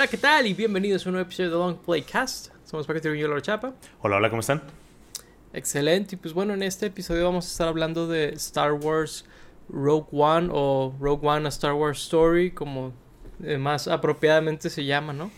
Hola, ¿qué tal? Y bienvenidos a un nuevo episodio de Long Playcast. Somos Paquete y Laura Chapa. Hola, hola, ¿cómo están? Excelente. Y pues bueno, en este episodio vamos a estar hablando de Star Wars Rogue One o Rogue One a Star Wars Story, como eh, más apropiadamente se llama, ¿no?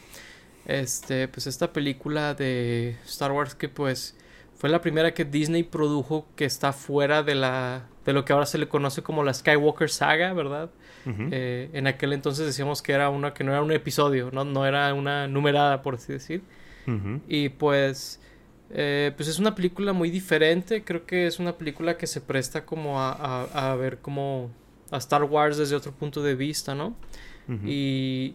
Este, pues esta película de Star Wars que pues fue la primera que Disney produjo que está fuera de la de lo que ahora se le conoce como la Skywalker saga, ¿verdad? Eh, en aquel entonces decíamos que era una que no era un episodio, no, no era una numerada, por así decir. Y pues, eh, pues es una película muy diferente. Creo que es una película que se presta como a, a, ver como a Star Wars desde otro punto de vista, ¿no? y,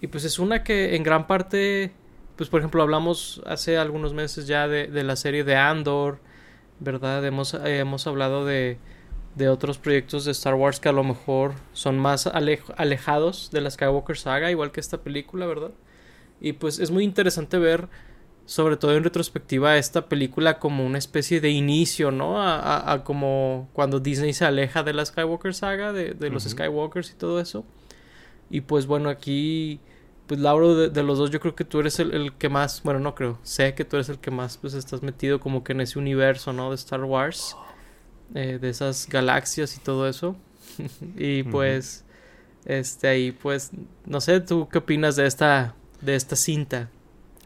y pues es una que en gran parte, pues por ejemplo hablamos hace algunos meses ya de, de la serie de Andor, ¿verdad? Hemos, hemos hablado de, de otros proyectos de Star Wars que a lo mejor son más alejados de la Skywalker saga, igual que esta película, ¿verdad? Y pues es muy interesante ver, sobre todo en retrospectiva, esta película como una especie de inicio, ¿no? A, como cuando Disney se aleja de la Skywalker saga, de, los Skywalkers y todo eso. Y pues bueno, aquí, pues Lauro, de, los dos, yo creo que tú eres el, el, que más, bueno, no creo, sé que tú eres el que más, pues estás metido como que en ese universo, ¿no? De Star Wars. Eh, de esas galaxias y todo eso. y pues, este ahí, pues, no sé, ¿tú qué opinas de esta, de esta cinta?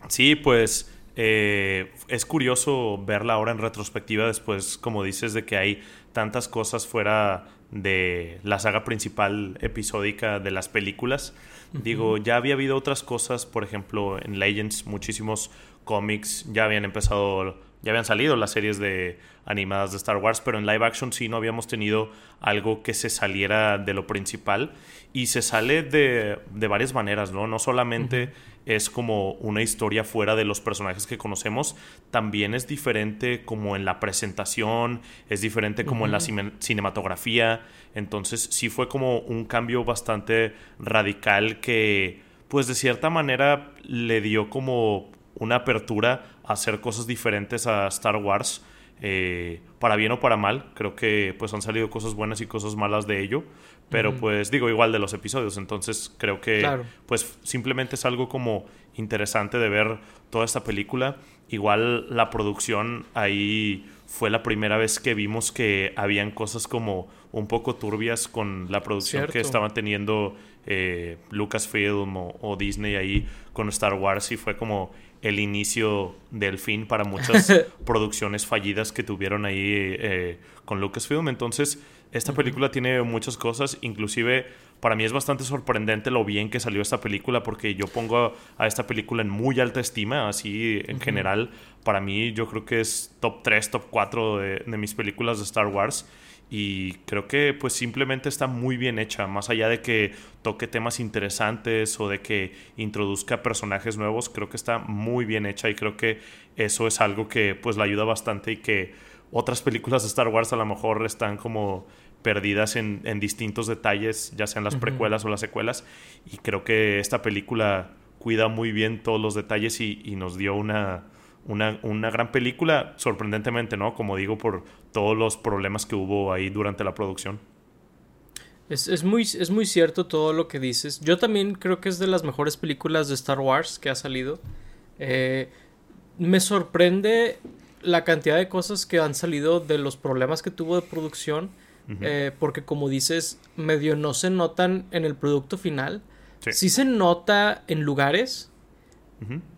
Sí, pues eh, es curioso verla ahora en retrospectiva después, como dices, de que hay tantas cosas fuera de la saga principal episódica de las películas. Digo, ya había habido otras cosas, por ejemplo, en Legends muchísimos cómics ya habían empezado ya habían salido las series de animadas de Star Wars, pero en live action sí no habíamos tenido algo que se saliera de lo principal. Y se sale de, de varias maneras, ¿no? No solamente es como una historia fuera de los personajes que conocemos, también es diferente como en la presentación, es diferente como en la cinematografía, entonces sí fue como un cambio bastante radical que pues de cierta manera le dio como una apertura a hacer cosas diferentes a Star Wars, eh, para bien o para mal. Creo que pues han salido cosas buenas y cosas malas de ello, pero pues digo igual de los episodios, entonces creo que pues simplemente es algo como interesante de ver toda esta película. Igual la producción ahí fue la primera vez que vimos que habían cosas como un poco turbias con la producción que estaban teniendo eh, Lucasfilm o, Disney ahí con Star Wars y fue como el inicio del fin para muchas producciones fallidas que tuvieron ahí eh, con Lucasfilm. Entonces, esta película tiene muchas cosas, inclusive para mí es bastante sorprendente lo bien que salió esta película porque yo pongo a esta película en muy alta estima, así en general, para mí yo creo que es top 3, top 4 de, de mis películas de Star Wars y creo que pues simplemente está muy bien hecha, más allá de que toque temas interesantes o de que introduzca personajes nuevos, creo que está muy bien hecha y creo que eso es algo que pues la ayuda bastante y que otras películas de Star Wars a lo mejor están como perdidas en, distintos detalles, ya sean las precuelas o las secuelas, y creo que esta película cuida muy bien todos los detalles y nos dio una una, una, gran película, sorprendentemente, ¿no? Como digo, por todos los problemas que hubo ahí durante la producción. Es, muy, es muy cierto todo lo que dices. Yo también creo que es de las mejores películas de Star Wars que ha salido. Eh, me sorprende la cantidad de cosas que han salido de los problemas que tuvo de producción. Eh, porque como dices, medio no se notan en el producto final. Sí. sí se nota en lugares,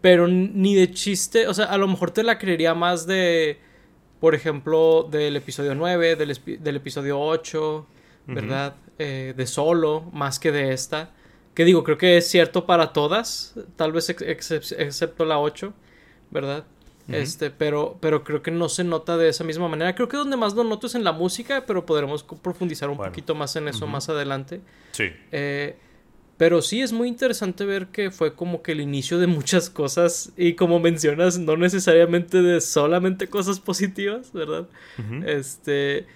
pero ni de chiste, o sea, a lo mejor te la creería más de, por ejemplo, del episodio 9, del, episodio 8, ¿verdad? Eh, de solo, más que de esta. Que digo, creo que es cierto para todas, tal vez excepto la 8, ¿verdad? Este, pero, pero creo que no se nota de esa misma manera. Creo que donde más lo noto es en la música, pero podremos profundizar un poquito más en eso más adelante. Sí. Eh, pero sí es muy interesante ver que fue como que el inicio de muchas cosas y como mencionas, no necesariamente de solamente cosas positivas, ¿verdad? Este,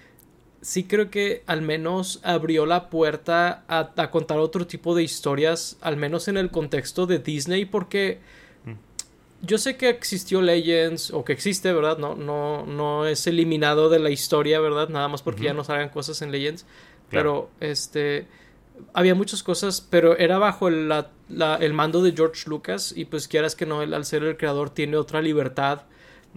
sí creo que al menos abrió la puerta a, contar otro tipo de historias, al menos en el contexto de Disney, porque mm. yo sé que existió Legends o que existe, ¿verdad? No, no, no es eliminado de la historia, ¿verdad? Nada más porque ya no salgan cosas en Legends, pero este había muchas cosas, pero era bajo el, el mando de George Lucas y pues quieras que no, él, al ser el creador tiene otra libertad,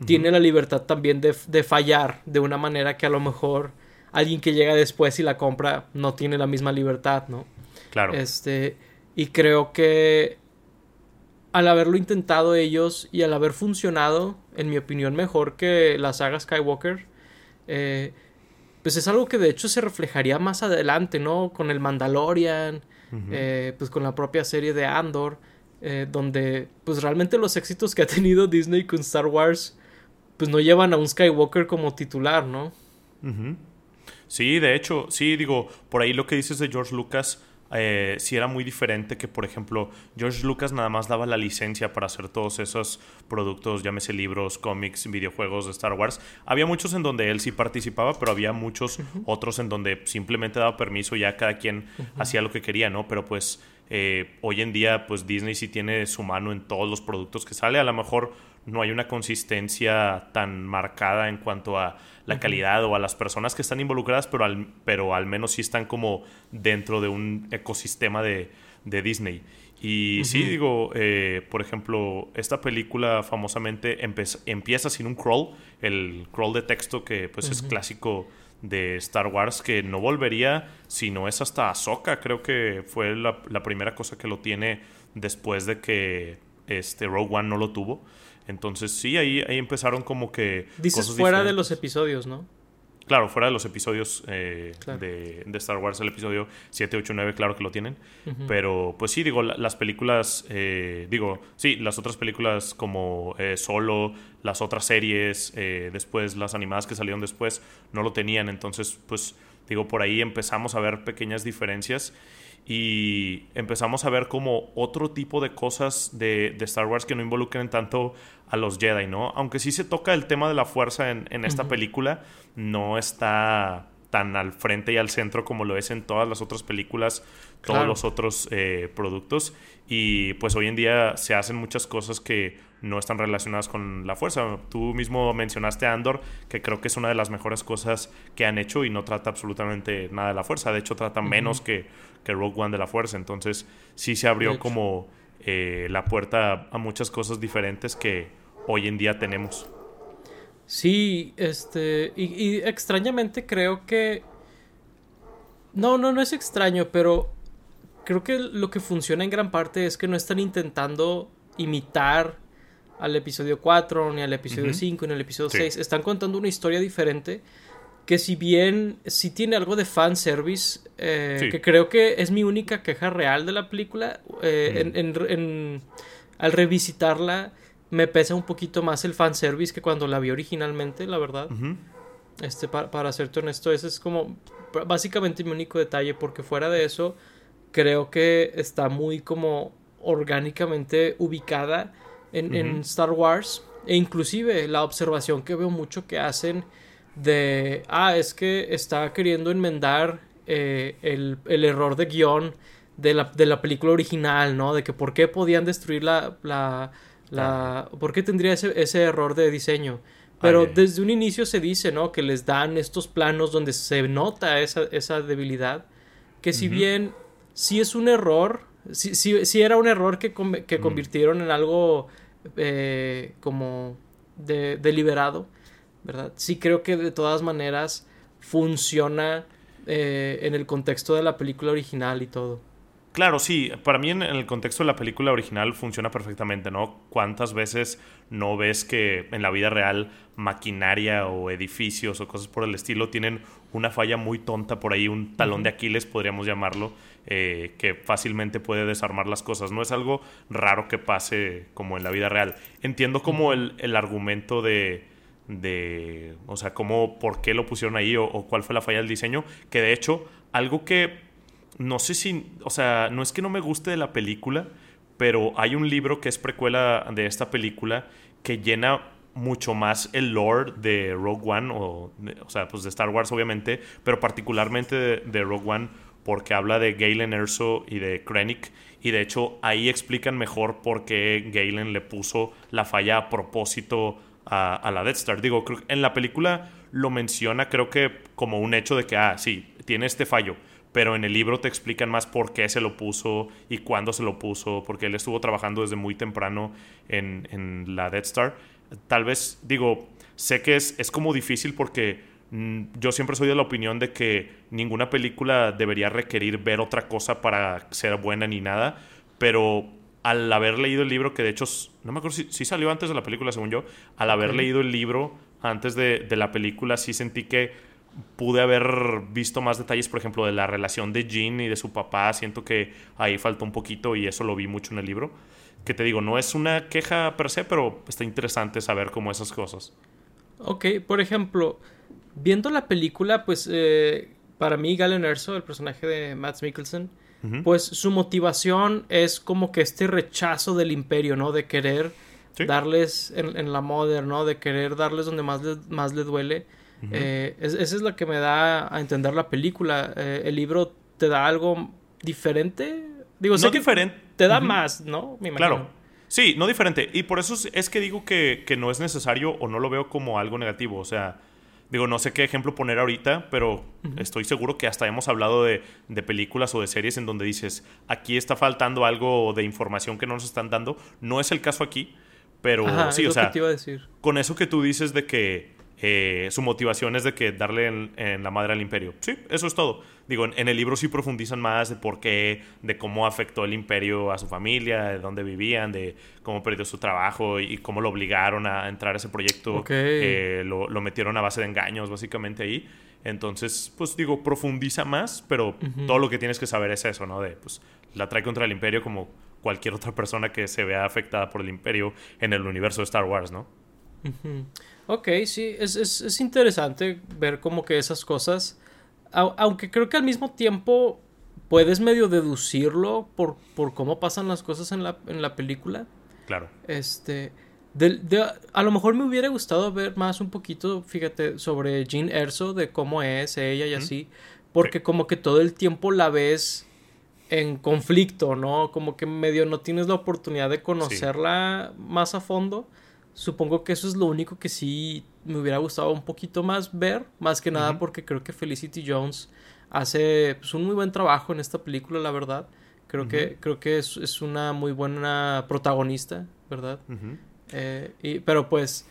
tiene la libertad también de, de, fallar de una manera que a lo mejor alguien que llega después y la compra no tiene la misma libertad, ¿no? Claro. Este, y creo que al haberlo intentado ellos y al haber funcionado, en mi opinión, mejor que la saga Skywalker, eh, pues es algo que de hecho se reflejaría más adelante, ¿no? Con el Mandalorian, eh, pues con la propia serie de Andor, eh, donde pues realmente los éxitos que ha tenido Disney con Star Wars, pues no llevan a un Skywalker como titular, ¿no? Sí, de hecho, sí, digo, por ahí lo que dices de George Lucas, eh, sí era muy diferente que, por ejemplo, George Lucas nada más daba la licencia para hacer todos esos productos, llámese libros, cómics, videojuegos de Star Wars. Había muchos en donde él sí participaba, pero había muchos otros en donde simplemente daba permiso, ya cada quien hacía lo que quería, ¿no? Pero pues eh, hoy en día, pues Disney sí tiene su mano en todos los productos que sale. A lo mejor no hay una consistencia tan marcada en cuanto a la calidad o a las personas que están involucradas, pero al, pero al menos sí están como dentro de un ecosistema de, Disney. Y sí, digo, eh, por ejemplo, esta película famosamente empieza sin un crawl, el crawl de texto que pues es clásico de Star Wars, que no volvería si no es hasta Ahsoka, creo que fue la, la primera cosa que lo tiene después de que este Rogue One no lo tuvo. Entonces sí, ahí, ahí empezaron como que... Dices fuera de los episodios, ¿no? Claro, fuera de los episodios eh, de, Star Wars, el episodio 7, 8, 9, claro que lo tienen. Pero pues sí, digo, las películas, eh, digo, sí, las otras películas como eh, Solo, las otras series, después las animadas que salieron después, no lo tenían. Entonces, pues digo, por ahí empezamos a ver pequeñas diferencias y empezamos a ver como otro tipo de cosas de, Star Wars que no involucren tanto a los Jedi, ¿no? Aunque sí se toca el tema de la fuerza en, esta película, no está tan al frente y al centro como lo es en todas las otras películas, todos los otros eh, productos. Y pues hoy en día se hacen muchas cosas que no están relacionadas con la fuerza. Tú mismo mencionaste a Andor, que creo que es una de las mejores cosas que han hecho y no trata absolutamente nada de la fuerza. De hecho, trata menos que, que, Rogue One de la fuerza. Entonces, sí se abrió como eh, la puerta a muchas cosas diferentes que hoy en día tenemos. Sí, este. Y, y extrañamente creo que. No, no, no es extraño, pero creo que lo que funciona en gran parte es que no están intentando imitar al episodio 4, ni al episodio 5, ni al episodio 6. Están contando una historia diferente que si bien sí tiene algo de fanservice, eh, que creo que es mi única queja real de la película, eh, en, al revisitarla me pesa un poquito más el fanservice que cuando la vi originalmente, la verdad. este, para, para serte honesto, ese es como básicamente mi único detalle, porque fuera de eso, creo que está muy como orgánicamente ubicada en, Star Wars. E inclusive la observación que veo mucho que hacen de, ah, es que está queriendo enmendar eh, el, error de guion de la, de la, película original, ¿no? De que por qué podían destruir la... la, la ¿Por qué tendría ese, ese error de diseño? Pero desde un inicio se dice, ¿no? Que les dan estos planos donde se nota esa, esa debilidad. Que si bien sí es un error, sí, sí, era un error que, que convirtieron en algo eh, como de, deliberado, ¿verdad? Sí creo que de todas maneras funciona eh, en el contexto de la película original y todo. Claro, sí, para mí en, el contexto de la película original funciona perfectamente, ¿no? ¿Cuántas veces no ves que en la vida real maquinaria o edificios o cosas por el estilo tienen una falla muy tonta por ahí, un talón de Aquiles podríamos llamarlo, eh, que fácilmente puede desarmar las cosas. No es algo raro que pase como en la vida real. Entiendo como el, argumento de, de, o sea, cómo, por qué lo pusieron ahí o, o cuál fue la falla del diseño, que de hecho, algo que no sé si, o sea, no es que no me guste de la película, pero hay un libro que es precuela de esta película que llena mucho más el lore de Rogue One, o, o sea, pues de Star Wars obviamente, pero particularmente de, Rogue One porque habla de Galen Erso y de Krennic, y de hecho ahí explican mejor por qué Galen le puso la falla a propósito a, a la Death Star. Digo, en la película lo menciona creo que como un hecho de que, ah, sí, tiene este fallo, pero en el libro te explican más por qué se lo puso y cuándo se lo puso, porque él estuvo trabajando desde muy temprano en, en la Death Star. Tal vez, digo, sé que es, es como difícil porque mm, yo siempre soy de la opinión de que ninguna película debería requerir ver otra cosa para ser buena ni nada, pero al haber leído el libro, que de hecho, no me acuerdo si, salió antes de la película, según yo, al haber leído el libro antes de, de, la película, sí sentí que pude haber visto más detalles, por ejemplo, de la relación de Jean y de su papá. Siento que ahí faltó un poquito y eso lo vi mucho en el libro. Que te digo, no es una queja per se, pero está interesante saber cómo esas cosas. Ok, por ejemplo, viendo la película, pues eh, para mí Galen Erso, el personaje de Matt Mikkelsen, pues su motivación es como que este rechazo del imperio, ¿no? De querer darles en, la moda, ¿no? De querer darles donde más le, más le duele. Eh, esa es lo que me da a entender la película. Eh, el libro te da algo diferente. Digo, no diferente. Te da más, ¿no? Me imagino. Claro. Sí, no diferente. Y por eso es que digo que, que no es necesario o no lo veo como algo negativo. O sea, Digo, no sé qué ejemplo poner ahorita, pero estoy seguro que hasta hemos hablado de, películas o de series en donde dices, aquí está faltando algo de información que no nos están dando. No es el caso aquí, pero sí, o sea, con eso que tú dices de que eh, su motivación es de que darle en, la madre al imperio. Sí, eso es todo. Digo, en, el libro sí profundizan más de por qué, de cómo afectó el imperio a su familia, de dónde vivían, de cómo perdió su trabajo y, cómo lo obligaron a entrar a ese proyecto. Eh, lo, metieron a base de engaños, básicamente ahí. Entonces, pues digo, profundiza más, pero todo lo que tienes que saber es eso, ¿no? De, pues, la trae contra el imperio como cualquier otra persona que se vea afectada por el imperio en el universo de Star Wars, ¿no? Ok, sí, es, es, es, interesante ver como que esas cosas, aunque creo que al mismo tiempo puedes medio deducirlo por, por cómo pasan las cosas en la, en la película. Claro. Este, de, a lo mejor me hubiera gustado ver más un poquito, fíjate, sobre Jean Erso, de cómo es ella y así, porque como que todo el tiempo la ves en conflicto, ¿no? Como que medio no tienes la oportunidad de conocerla más a fondo. Supongo que eso es lo único que sí me hubiera gustado un poquito más ver, más que nada porque creo que Felicity Jones hace pues, un muy buen trabajo en esta película, la verdad. Creo que, creo que es, una muy buena protagonista, ¿verdad? Eh, y, pero pues,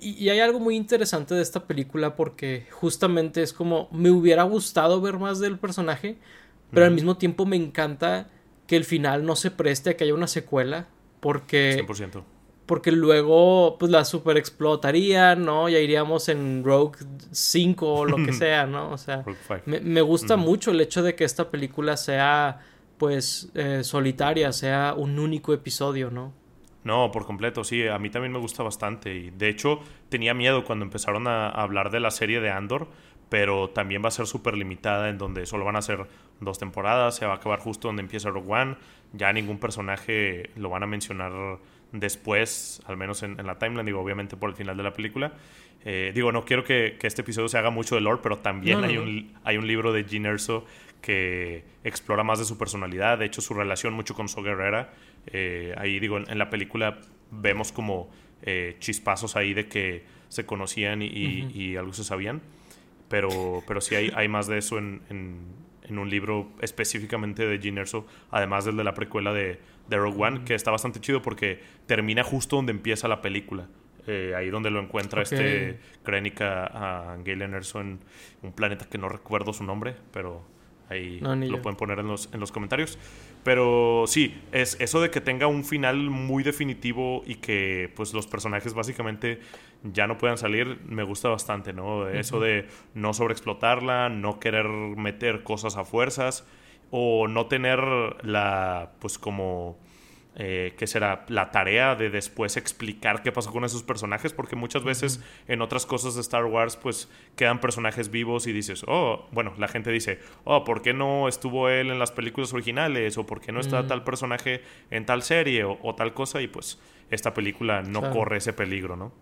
y, hay algo muy interesante de esta película porque justamente es como, me hubiera gustado ver más del personaje, pero al mismo tiempo me encanta que el final no se preste a que haya una secuela, porque... 100% porque luego pues la super explotaría, ¿no? Ya iríamos en Rogue 5 o lo que sea, ¿no? O sea, me, gusta mucho el hecho de que esta película sea pues eh, solitaria, sea un único episodio, ¿no? No, por completo, sí, a mí también me gusta bastante y de hecho tenía miedo cuando empezaron a hablar de la serie de Andor, pero también va a ser súper limitada en donde solo van a ser dos temporadas, se va a acabar justo donde empieza Rogue One, ya ningún personaje lo van a mencionar después, al menos en, la timeline, digo, obviamente por el final de la película. Eh, digo, no quiero que, este episodio se haga mucho de lore, pero también hay, Un, hay un libro de Gene Erso que explora más de su personalidad, de hecho su relación mucho con So Guerrera. Eh, ahí digo, en, la película vemos como eh, chispazos ahí de que se conocían y, algo se sabían, pero, pero sí hay, hay más de eso en, en un libro específicamente de Gene Erso, además del de la precuela de, de Rogue One, que está bastante chido porque termina justo donde empieza la película. Eh, ahí donde lo encuentra este Krennica a Galen Erso en un planeta que no recuerdo su nombre, pero ahí lo pueden poner en los, en los comentarios. Pero sí, es eso de que tenga un final muy definitivo y que pues los personajes básicamente ya no puedan salir, me gusta bastante, ¿no? Eso de no sobreexplotarla, no querer meter cosas a fuerzas o no tener la, pues como, eh, ¿qué será? La tarea de después explicar qué pasó con esos personajes, porque muchas veces en otras cosas de Star Wars, pues quedan personajes vivos y dices, oh, bueno, la gente dice, oh, ¿por qué no estuvo él en las películas originales? ¿O por qué no está tal personaje en tal serie? O, tal cosa, y pues esta película no corre ese peligro, ¿no?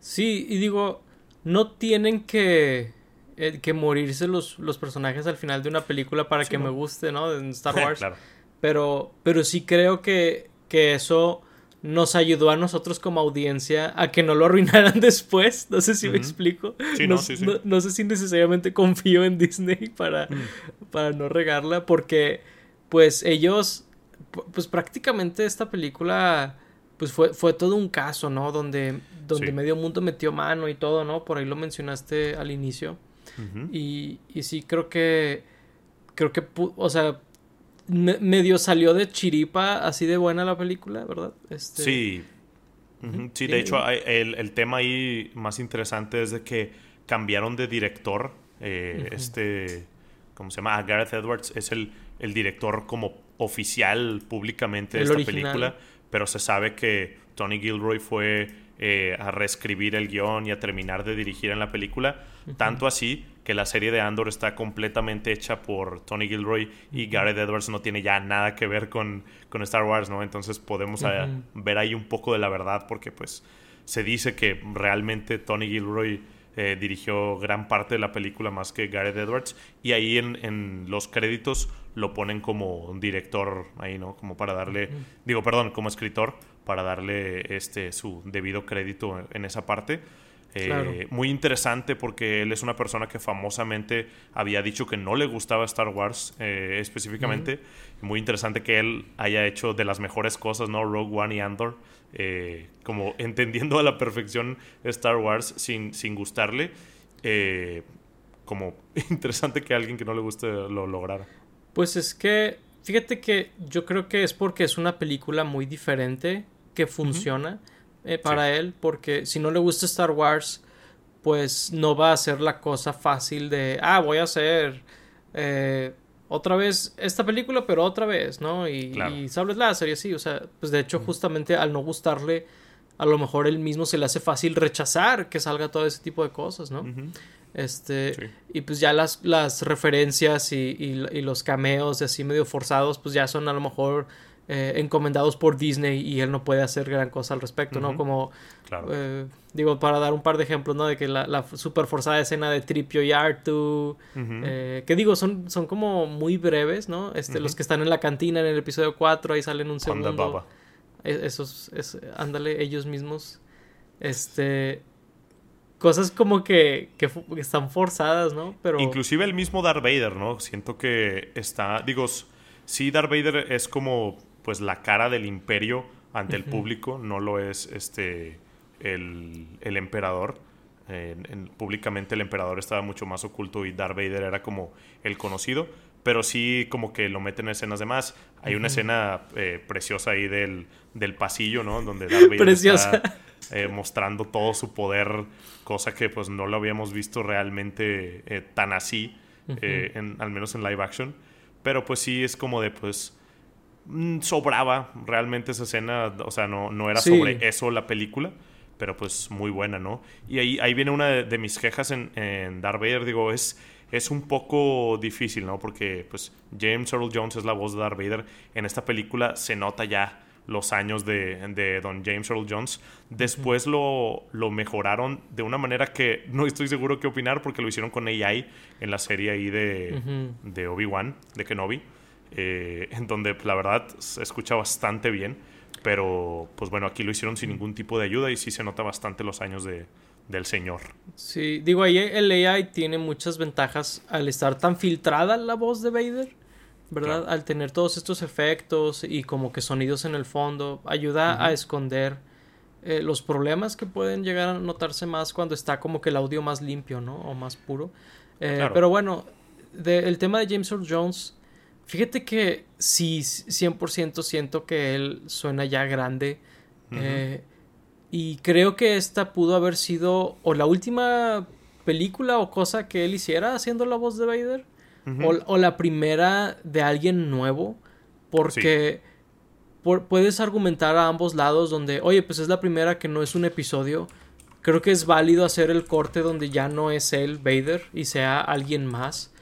Sí, y digo, no tienen que eh, que morirse los, los personajes al final de una película para que me guste, ¿no? En Star Wars. Pero, pero sí creo que, que eso nos ayudó a nosotros como audiencia a que no lo arruinaran después. No sé si me explico. no, sé si necesariamente confío en Disney para, mm. para no regarla, porque pues ellos, pues prácticamente esta película, pues fue, fue todo un caso, ¿no? Donde, donde medio mundo metió mano y todo, ¿no? Por ahí lo mencionaste al inicio. Y, y sí, creo que, creo que, o sea, medio salió de chiripa así de buena la película, ¿verdad? Este... Sí. Sí, de hecho, el, el, tema ahí más interesante es de que cambiaron de director. Eh, este, ¿cómo se llama? Ah, Gareth Edwards es el, el director como oficial públicamente de esta película, pero se sabe que Tony Gilroy fue eh, a reescribir el guion y a terminar de dirigir en la película. Tanto así que la serie de Andor está completamente hecha por Tony Gilroy y Gareth Edwards no tiene ya nada que ver con, con Star Wars, ¿no? Entonces podemos eh, ver ahí un poco de la verdad porque pues se dice que realmente Tony Gilroy eh, dirigió gran parte de la película más que Gareth Edwards y ahí en, los créditos lo ponen como un director ahí, ¿no? Como para darle, digo, perdón, como escritor para darle este su debido crédito en esa parte. Eh, muy interesante porque él es una persona que famosamente había dicho que no le gustaba Star Wars eh, específicamente. Muy interesante que él haya hecho de las mejores cosas, ¿no? Rogue One y Andor. Eh, como entendiendo a la perfección Star Wars sin, sin gustarle. como interesante que alguien que no le guste lo lograra. Pues es que, fíjate que yo creo que es porque es una película muy diferente que funciona. Eh, para él, porque si no le gusta Star Wars, pues no va a ser la cosa fácil de, ah, voy a hacer eh, otra vez esta película, pero otra vez, ¿no? Y, y sables láser y así, o sea, pues de hecho justamente al no gustarle, a lo mejor él mismo se le hace fácil rechazar que salga todo ese tipo de cosas, ¿no? Este, y pues ya las, las referencias y, y, los cameos así medio forzados, pues ya son a lo mejor eh, encomendados por Disney y él no puede hacer gran cosa al respecto, ¿no? Como, eh, digo, para dar un par de ejemplos, ¿no? De que la, la super forzada escena de Tripio y Artu, eh, que digo, son, son como muy breves, ¿no? Este, Los que están en la cantina en el episodio 4, ahí salen un segundo. E, esos, es, ándale, ellos mismos. Este, cosas como que, que, están forzadas, ¿no? Pero... Inclusive el mismo Darth Vader, ¿no? Siento que está, digo, sí, Darth Vader es como pues la cara del imperio ante el público, no lo es este el, emperador. públicamente el emperador estaba mucho más oculto y Darth Vader era como el conocido, pero sí como que lo meten en escenas de más. Hay una escena eh, preciosa ahí del, del, pasillo, ¿no? Donde Darth Vader está eh, mostrando todo su poder, cosa que pues no lo habíamos visto realmente eh, tan así, al menos en live action. Pero pues sí es como de pues Mm, sobraba realmente esa escena, o sea, no, no era sobre eso la película, pero pues muy buena, ¿no? Y ahí, ahí viene una de, mis quejas en, en Darth Vader, digo, es, es un poco difícil, ¿no? Porque pues James Earl Jones es la voz de Darth Vader, en esta película se nota ya los años de, de Don James Earl Jones. Después lo, lo, mejoraron de una manera que no estoy seguro qué opinar porque lo hicieron con AI en la serie ahí de, de Obi-Wan, de Kenobi. Eh, en donde la verdad se escucha bastante bien, pero pues bueno, aquí lo hicieron sin ningún tipo de ayuda y sí se nota bastante los años de, del señor. Sí, digo, ahí el AI tiene muchas ventajas al estar tan filtrada la voz de Vader, ¿verdad? Al tener todos estos efectos y como que sonidos en el fondo, ayuda a esconder eh, los problemas que pueden llegar a notarse más cuando está como que el audio más limpio, ¿no? O más puro. Eh, pero bueno, el tema de James Earl Jones Fíjate que sí, 100% siento que él suena ya grande. Eh, y creo que esta pudo haber sido o la última película o cosa que él hiciera haciendo la voz de Vader. O, la primera de alguien nuevo. Porque puedes argumentar a ambos lados donde, oye, pues es la primera que no es un episodio. Creo que es válido hacer el corte donde ya no es él, Vader, y sea alguien más.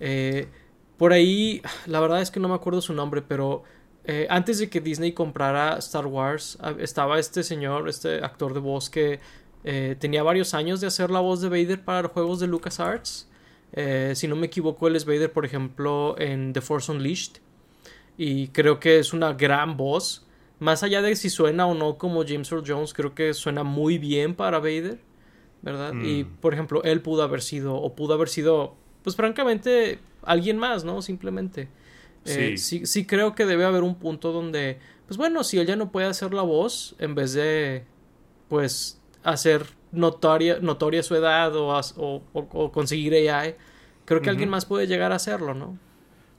Eh, por ahí, la verdad es que no me acuerdo su nombre, pero eh, antes de que Disney comprara Star Wars, ah, estaba este señor, este actor de voz que eh, tenía varios años de hacer la voz de Vader para los juegos de LucasArts. Eh, si no me equivoco, él es Vader, por ejemplo, en The Force Unleashed. Y creo que es una gran voz. más allá de si suena o no como James Earl Jones, creo que suena muy bien para Vader, ¿verdad? Y Mm. por ejemplo, él pudo haber sido, o pudo haber sido, pues francamente, alguien más, ¿no? Simplemente. Eh, Sí. sí, sí creo que debe haber un punto donde, pues bueno, si él ya no puede hacer la voz, en vez de, pues, hacer notoria, notoria su edad o, o, conseguir AI, creo que alguien más puede llegar a hacerlo, ¿no?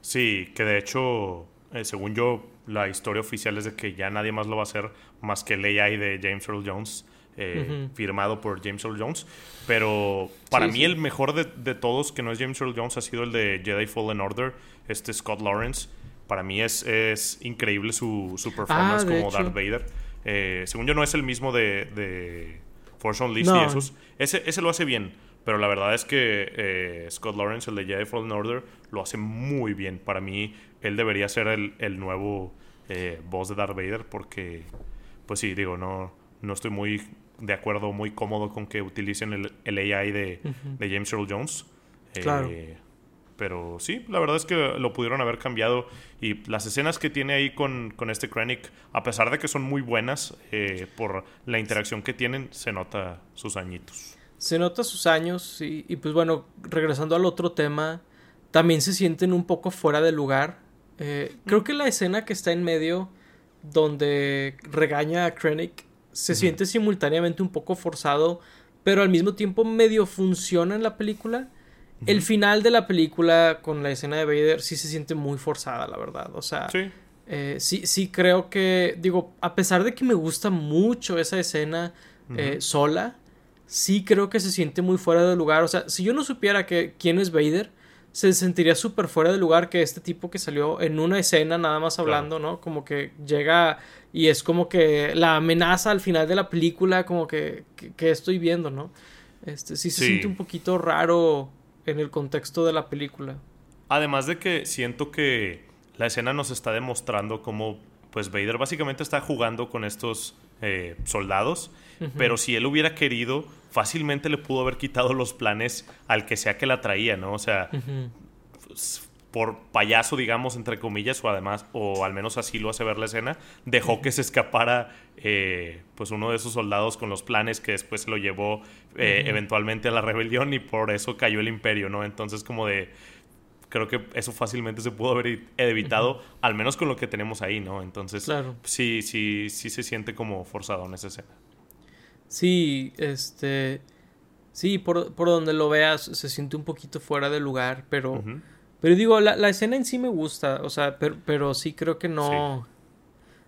Sí, que de hecho, eh, según yo, la historia oficial es de que ya nadie más lo va a hacer más que el AI de James Earl Jones, eh, firmado por James Earl Jones. Pero para Sí, mí sí. el mejor de, de todos, que no es James Earl Jones, ha sido el de Jedi Fallen Order, este Scott Lawrence. Para mí es, es increíble su, su performance Ah, de como hecho. Darth Vader. Eh, según yo, no es el mismo de, de Force Unleashed No. y esos. Ese, ese lo hace bien. Pero la verdad es que eh, Scott Lawrence, el de Jedi Fallen Order, lo hace muy bien. Para mí, él debería ser el, el nuevo eh, voz de Darth Vader porque, pues sí, digo, no, no estoy muy de acuerdo, muy cómodo con que utilicen el, el AI de, de James Earl Jones. Eh, Claro. Pero sí, la verdad es que lo pudieron haber cambiado. Y las escenas que tiene ahí con, con este Krennic, a pesar de que son muy buenas, eh, por la interacción que tienen, se nota sus añitos. Se nota sus años y, y, pues bueno, regresando al otro tema, también se sienten un poco fuera de lugar. Eh, creo que la escena que está en medio, donde regaña a Krennic, se siente simultáneamente un poco forzado, pero al mismo tiempo medio funciona en la película. El final de la película con la escena de Vader sí se siente muy forzada, la verdad. O sea, Sí, eh, sí, sí creo que, digo, a pesar de que me gusta mucho esa escena eh, sola, sí creo que se siente muy fuera de lugar. O sea, si yo no supiera que quién es Vader, se sentiría súper fuera de lugar que este tipo que salió en una escena nada más hablando, ¿no? Como que llega y es como que la amenaza al final de la película, como que, que, que estoy viendo, ¿no? Este, sí se Sí. siente un poquito raro en el contexto de la película. Además de que siento que la escena nos está demostrando cómo pues Vader básicamente está jugando con estos eh, soldados, pero si él hubiera querido, fácilmente le pudo haber quitado los planes al que sea que la traía, ¿no? O sea, pues, por payaso, digamos, entre comillas, o además, o al menos así lo hace ver la escena, dejó que se escapara eh, pues uno de esos soldados con los planes que después se lo llevó eh, eventualmente a la rebelión y por eso cayó el imperio, ¿no? Entonces como de... Creo que eso fácilmente se pudo haber e- evitado, al menos con lo que tenemos ahí, ¿no? Entonces, Claro. sí, sí, sí se siente como forzado en esa escena. Sí, este. Sí, por, por donde lo veas se siente un poquito fuera de lugar, pero. Pero digo, la, la escena en sí me gusta, o sea, pero, pero sí creo que no.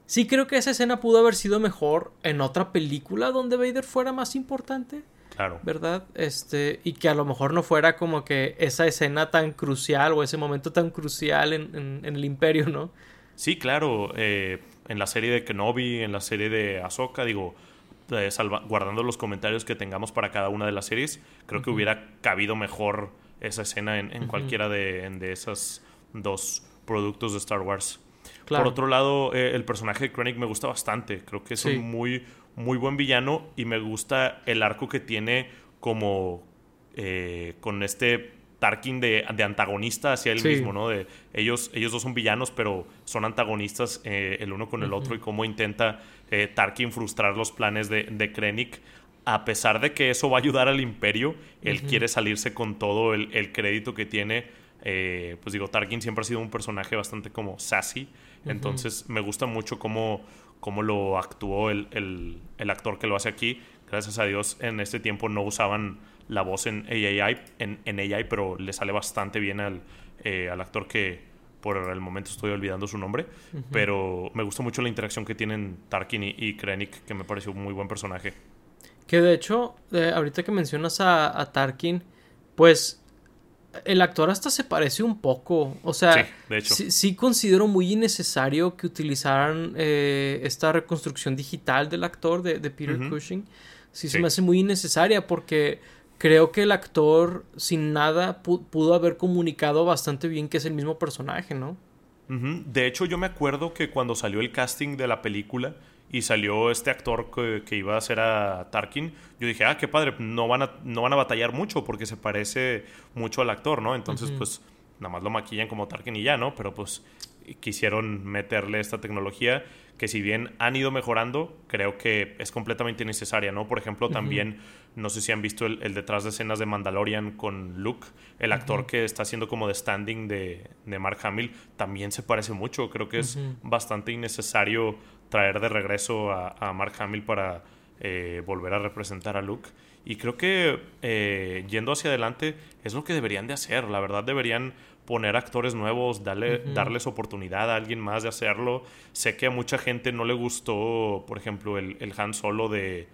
Sí. creo que esa escena pudo haber sido mejor en otra película donde Vader fuera más importante, Claro. ¿verdad? Este, y que a lo mejor no fuera como que esa escena tan crucial o ese momento tan crucial en, en- en el Imperio, ¿no? Sí, claro. eh, en la serie de Kenobi, en la serie de Ahsoka, digo, eh, salva- guardando los comentarios que tengamos para cada una de las series, creo que hubiera cabido mejor esa escena en, en cualquiera de, en- de esos dos productos de Star Wars. Claro. Por otro lado, eh, el personaje de Krennic me gusta bastante. Creo que es Sí. un muy, muy buen villano y me gusta el arco que tiene como eh, con este Tarkin de, de antagonista hacia él Sí. mismo, ¿no? De, ellos, ellos dos son villanos, pero son antagonistas eh, el uno con el otro y cómo intenta eh, Tarkin frustrar los planes de, de Krennic. A pesar de que eso va a ayudar al imperio, él quiere salirse con todo el, el crédito que tiene. Eh, pues digo, Tarkin siempre ha sido un personaje bastante como sassy. Entonces me gusta mucho cómo, cómo lo actuó el, el- el actor que lo hace aquí. Gracias a Dios en este tiempo no usaban la voz en AI, en, en AI pero le sale bastante bien al, eh, al actor que por el momento estoy olvidando su nombre. Pero me gusta mucho la interacción que tienen Tarkin y, y Krennic, que me pareció un muy buen personaje. Que de hecho, eh, ahorita que mencionas a, a Tarkin, pues el actor hasta se parece un poco. O sea, Sí, de hecho. sí, sí considero muy innecesario que utilizaran eh, esta reconstrucción digital del actor de, de Peter. Cushing. Sí, se me hace muy innecesaria porque creo que el actor sin nada pu- pudo haber comunicado bastante bien que es el mismo personaje, ¿no? De hecho, yo me acuerdo que cuando salió el casting de la película y salió este actor que, que iba a hacer a Tarkin, yo dije, ah, qué padre, no van, a, no van a batallar mucho porque se parece mucho al actor, ¿no? Entonces, pues, nada más lo maquillan como Tarkin y ya, ¿no? Pero pues, quisieron meterle esta tecnología que si bien han ido mejorando, creo que es completamente innecesaria, ¿no? Por ejemplo, también, no sé si han visto el, detrás de escenas de Mandalorian con Luke, el actor que está haciendo como de standing de, de, Mark Hamill, también se parece mucho, creo que es bastante innecesario traer de regreso a, Mark Hamill para eh, volver a representar a Luke. Y creo que eh, yendo hacia adelante es lo que deberían de hacer, la verdad deberían poner actores nuevos, darle, darles oportunidad a alguien más de hacerlo. Sé que a mucha gente no le gustó, por ejemplo, el, el Han Solo de...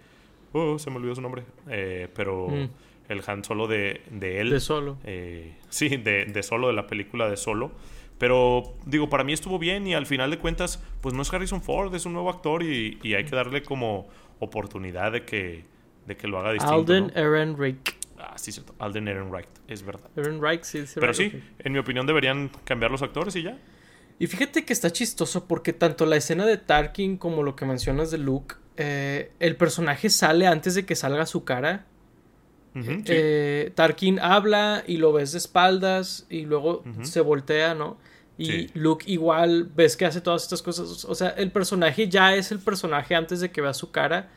Oh, se me olvidó su nombre. Eh, pero mm. el Han Solo de, de él. De Solo. Eh, sí, de, de Solo, de la película de Solo. Pero digo, para mí estuvo bien y al final de cuentas, pues no es Harrison Ford, es un nuevo actor y, y hay que darle como oportunidad de que, de que lo haga distinto. Alden Ehrenreich. Ah, sí, cierto. Alden Ehrenreich, es verdad. Ehrenreich, sí, sí. Pero sí, en mi opinión deberían cambiar los actores y ya. Y fíjate que está chistoso porque tanto la escena de Tarkin como lo que mencionas de Luke, eh, el personaje sale antes de que salga su cara. Eh, Tarkin habla y lo ves de espaldas y luego se voltea, ¿no? Y Luke igual ves que hace todas estas cosas. O sea, el personaje ya es el personaje antes de que vea su cara.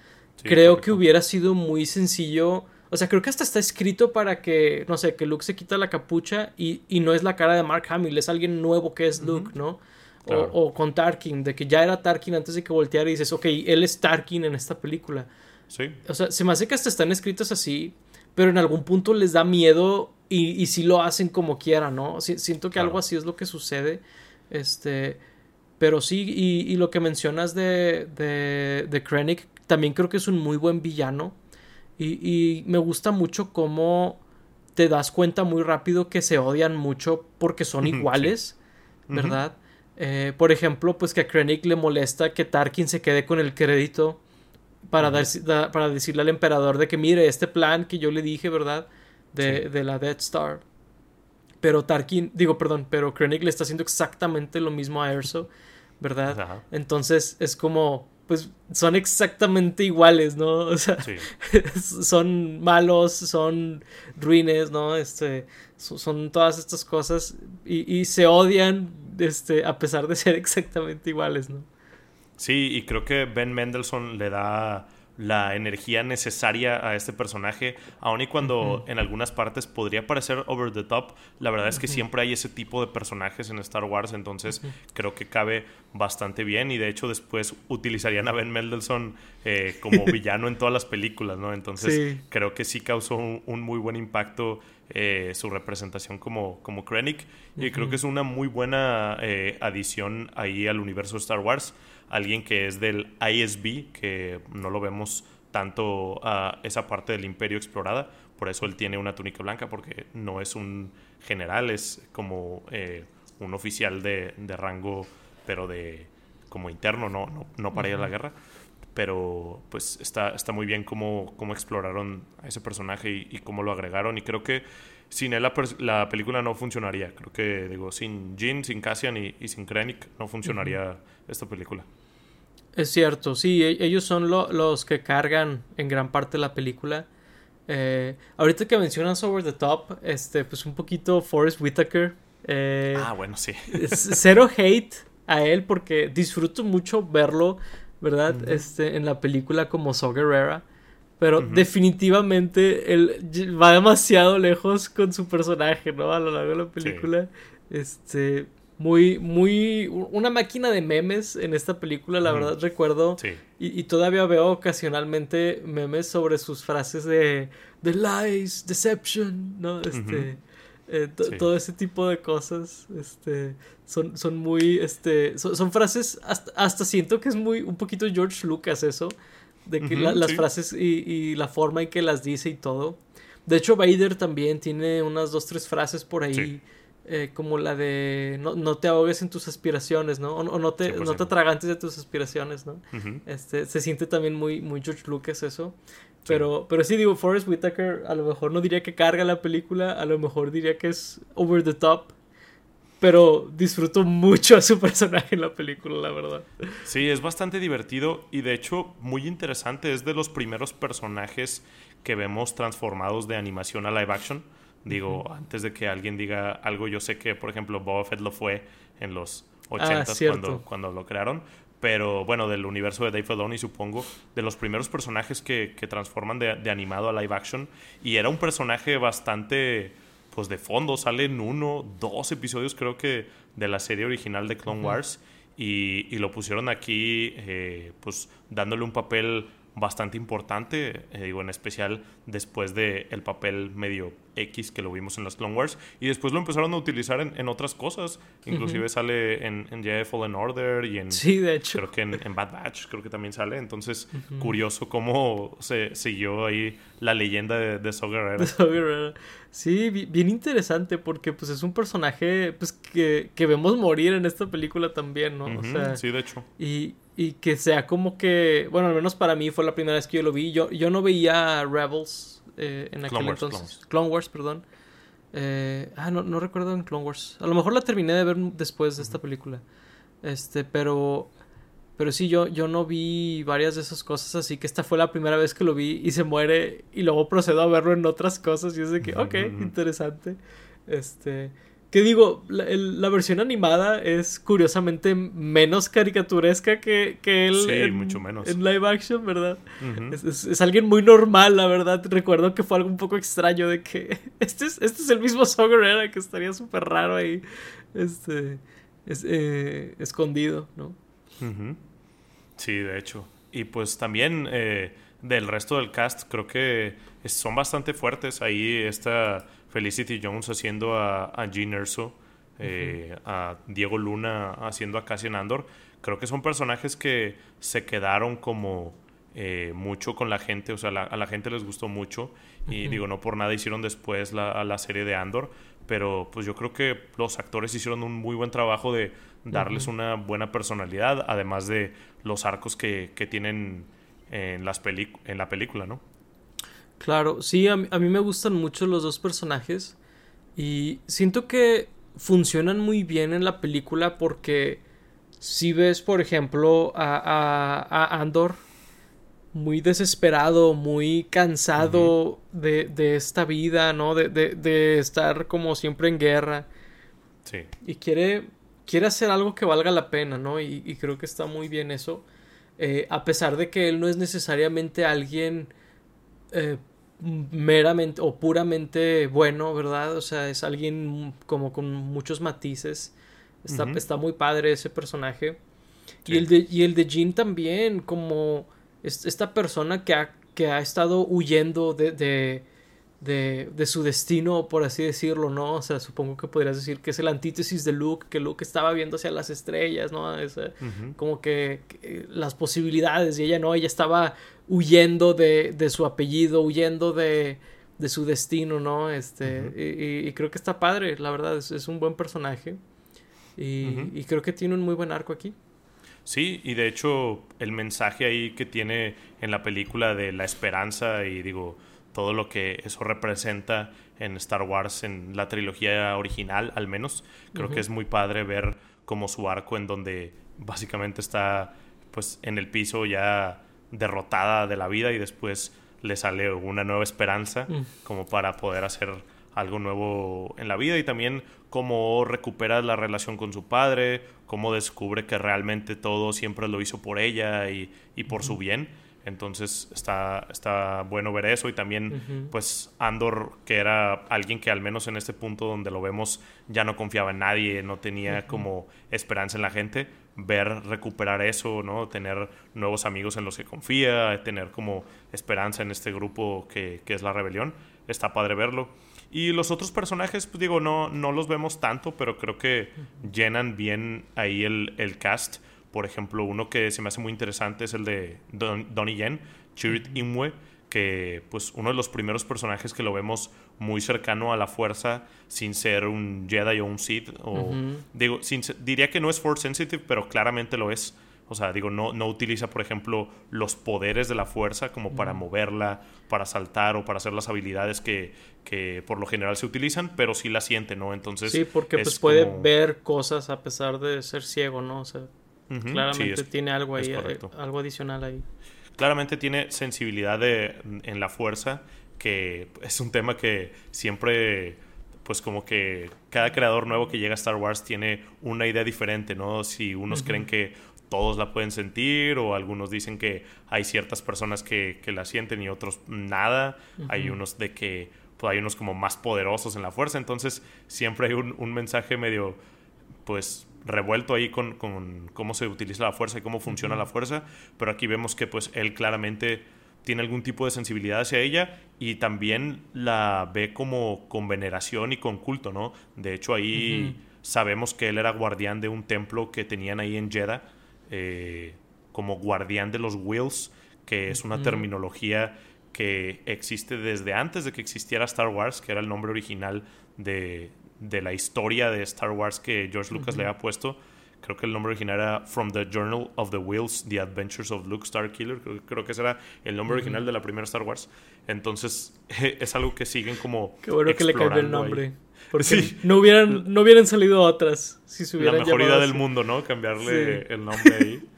Creo que hubiera sido muy sencillo o sea, creo que hasta está escrito para que, no sé, que Luke se quita la capucha y, no es la cara de Mark Hamill, es alguien nuevo que es Luke, ¿no? O, con Tarkin, de que ya era Tarkin antes de que volteara y dices, ok, él es Tarkin en esta película. Sí. O sea, se me hace que hasta están escritos así, pero en algún punto les da miedo y, y sí lo hacen como quiera, ¿no? siento que algo así es lo que sucede. Este. Pero sí, y, y lo que mencionas de, de, de Krennic, también creo que es un muy buen villano. Y, me gusta mucho cómo te das cuenta muy rápido que se odian mucho porque son iguales, ¿verdad? Eh, por ejemplo, pues que a Krennic le molesta que Tarkin se quede con el crédito para, para decirle al emperador de que mire este plan que yo le dije, ¿verdad? De, de la Death Star. Pero Tarkin, digo, perdón, pero Krennic le está haciendo exactamente lo mismo a Erso, ¿verdad? Entonces es como, pues son exactamente iguales, ¿no? O sea, son malos, son ruines, ¿no? Este, son todas estas cosas y, y, se odian, este, a pesar de ser exactamente iguales, ¿no? Sí, y creo que Ben Mendelssohn le da la energía necesaria a este personaje, aun y cuando en algunas partes podría parecer over the top, la verdad es que siempre hay ese tipo de personajes en Star Wars, entonces creo que cabe bastante bien y de hecho después utilizarían a Ben Mendelssohn eh, como villano en todas las películas, ¿no? Entonces creo que sí causó un, muy buen impacto eh, su representación como, como Krennic. Y creo que es una muy buena eh, adición ahí al universo de Star Wars. Alguien que es del ISB, que no lo vemos tanto a esa parte del imperio explorada, por eso él tiene una túnica blanca, porque no es un general, es como eh, un oficial de, rango, pero de como interno, no, no, para ir a la guerra. Pero pues está, está muy bien cómo, cómo exploraron a ese personaje y, cómo lo agregaron. Y creo que sin él la, película no funcionaría. Creo que, digo, sin Jean, sin Cassian y, sin Krennic no funcionaría esta película. Es cierto, sí, e-, ellos son los que cargan en gran parte la película. Eh, ahorita que mencionas Over the Top, este, pues un poquito Forrest Whitaker. Eh, ah, bueno, sí. cero hate a él porque disfruto mucho verlo, ¿verdad? Este, en la película como Saw Gerrera. Pero definitivamente él va demasiado lejos con su personaje, ¿no? A lo largo de la película. Este muy, muy, una máquina de memes en esta película, la verdad recuerdo, y, todavía veo ocasionalmente memes sobre sus frases de, de lies, deception, ¿no? Este, eh, todo ese tipo de cosas, este, son, son muy, este, son, frases, hasta, siento que es muy, un poquito George Lucas eso, de que las frases y, y, la forma en que las dice y todo. De hecho, Vader también tiene unas dos, tres frases por ahí eh, como la de no, no, te ahogues en tus aspiraciones, ¿no? O, no, te, no te atragantes de tus aspiraciones, ¿no? este, se siente también muy, muy George Lucas eso. Pero, sí. pero sí digo, Forrest Whitaker a lo mejor no diría que carga la película, a lo mejor diría que es over the top. Pero disfruto mucho a su personaje en la película, la verdad. Sí, es bastante divertido y de hecho muy interesante. Es de los primeros personajes que vemos transformados de animación a live action Digo, antes de que alguien diga algo, yo sé que, por ejemplo, Boba Fett lo fue en los 80 cuando, cuando lo crearon. Pero bueno, del universo de Dave Filoni, supongo, de los primeros personajes que, que transforman de, de, animado a live action. Y era un personaje bastante, pues de fondo, sale en uno, dos episodios creo que de la serie original de Clone Wars. Y, y, lo pusieron aquí, eh, pues dándole un papel bastante importante, eh, digo, en especial después del el papel medio X que lo vimos en las Clone Wars, y después lo empezaron a utilizar en, en otras cosas, inclusive sale en, en Jedi Fallen Order y en... Sí, de hecho. Creo que en, Bad Batch, creo que también sale, entonces curioso cómo se siguió ahí la leyenda de, de Saw Gerrera. Sí, bien interesante porque pues es un personaje pues que, que vemos morir en esta película también, ¿no? o sea, sí, de hecho. Y, y que sea como que, bueno, al menos para mí fue la primera vez que yo lo vi. Yo, yo no veía Rebels eh, en aquel Clone entonces. Wars, Clone Wars, perdón. Eh, ah, no, no recuerdo en Clone Wars. A lo mejor la terminé de ver después de esta película. Este, pero. Pero sí, yo, yo no vi varias de esas cosas, así que esta fue la primera vez que lo vi y se muere y luego procedo a verlo en otras cosas y es de que, ok, interesante. Este. Que digo, la, versión animada es curiosamente menos caricaturesca que, que él sí, en, mucho menos. en live action, ¿verdad? es, alguien muy normal, la verdad. Recuerdo que fue algo un poco extraño de que este es, este es el mismo Saw era que estaría súper raro ahí, este, eh, escondido, ¿no? Sí, de hecho. Y pues también eh, del resto del cast creo que son bastante fuertes. Ahí esta Felicity Jones haciendo a, a Gene Erso, eh, a Diego Luna haciendo a Cassian Andor. Creo que son personajes que se quedaron como eh, mucho con la gente, o sea, a la gente les gustó mucho. Y digo, no por nada hicieron después la, la serie de Andor, pero pues yo creo que los actores hicieron un muy buen trabajo de darles una buena personalidad, además de los arcos que, que tienen en, las en la película, ¿no? Claro, sí, a, mí me gustan mucho los dos personajes y siento que funcionan muy bien en la película porque si ves, por ejemplo, a, a, Andor muy desesperado, muy cansado de, de, esta vida, ¿no? De, de, de, estar como siempre en guerra. Sí. Y quiere, quiere hacer algo que valga la pena, ¿no? Y, y creo que está muy bien eso. Eh, a pesar de que él no es necesariamente alguien eh, meramente o puramente bueno, ¿verdad? O sea, es alguien como con muchos matices. Está, está muy padre ese personaje. Y, el de, y el de Jean también, como esta persona que ha, que ha estado huyendo de, de, de, de, su destino, por así decirlo, ¿no? O sea, supongo que podrías decir que es el antítesis de Luke, que Luke estaba viendo hacia las estrellas, ¿no? Es, Como que, las posibilidades y ella no, ella estaba huyendo de, de su apellido, huyendo de, de, su destino, ¿no? Este, y, creo que está padre, la verdad, es, un buen personaje y, y creo que tiene un muy buen arco aquí. Sí, y de hecho el mensaje ahí que tiene en la película de la esperanza y digo, todo lo que eso representa en Star Wars, en la trilogía original al menos. Creo que es muy padre ver como su arco en donde básicamente está pues en el piso ya derrotada de la vida y después le sale una nueva esperanza mm. como para poder hacer algo nuevo en la vida y también cómo recupera la relación con su padre, cómo descubre que realmente todo siempre lo hizo por ella y, y por su bien entonces está, está bueno ver eso y también pues Andor, que era alguien que al menos en este punto donde lo vemos ya no confiaba en nadie, no tenía como esperanza en la gente, ver recuperar eso, ¿no? Tener nuevos amigos en los que confía, tener como esperanza en este grupo que, que es la rebelión, está padre verlo. Y los otros personajes, pues digo, no, no los vemos tanto, pero creo que llenan bien ahí el, el cast por ejemplo, uno que se me hace muy interesante es el de Don, Donnie Yen, Chirit Imwe, que pues uno de los primeros personajes que lo vemos muy cercano a la fuerza sin ser un Jedi o un Sith o digo diría que no es force sensitive pero claramente lo es. O sea digo no no utiliza por ejemplo los poderes de la fuerza como para moverla para saltar o para hacer las habilidades que, que por lo general se utilizan pero sí la siente no entonces sí porque pues puede ver cosas a pesar de ser ciego no o sea Claramente tiene algo ahí, eh, algo adicional ahí. Claramente tiene sensibilidad de, en la fuerza, que es un tema que siempre pues como que cada creador nuevo que llega a Star Wars tiene una idea diferente, ¿no? Si unos creen que todos la pueden sentir o algunos dicen que hay ciertas personas que, la sienten y otros nada. Hay unos de que pues, hay unos como más poderosos en la fuerza, entonces siempre hay un, mensaje medio pues revuelto ahí con, cómo se utiliza la fuerza y cómo funciona la fuerza, pero aquí vemos que pues él claramente tiene algún tipo de sensibilidad hacia ella y también la ve como con veneración y con culto, ¿no? De hecho, ahí sabemos que él era guardián de un templo que tenían ahí en Jeddah, eh, como guardián de los Wills, que es una terminología que existe desde antes de que existiera Star Wars, que era el nombre original de, de la historia de Star Wars que George Lucas le había puesto creo que el nombre original era From the Journal of the Wheels, The Adventures of Luke Starkiller. Creo, creo que ese era el nombre original de la primera Star Wars. Entonces, es algo que siguen como. Qué bueno que le cambió el nombre. Porque no, hubieran, no hubieran salido otras si se hubieran La mejor idea del mundo, ¿no? Cambiarle el nombre ahí.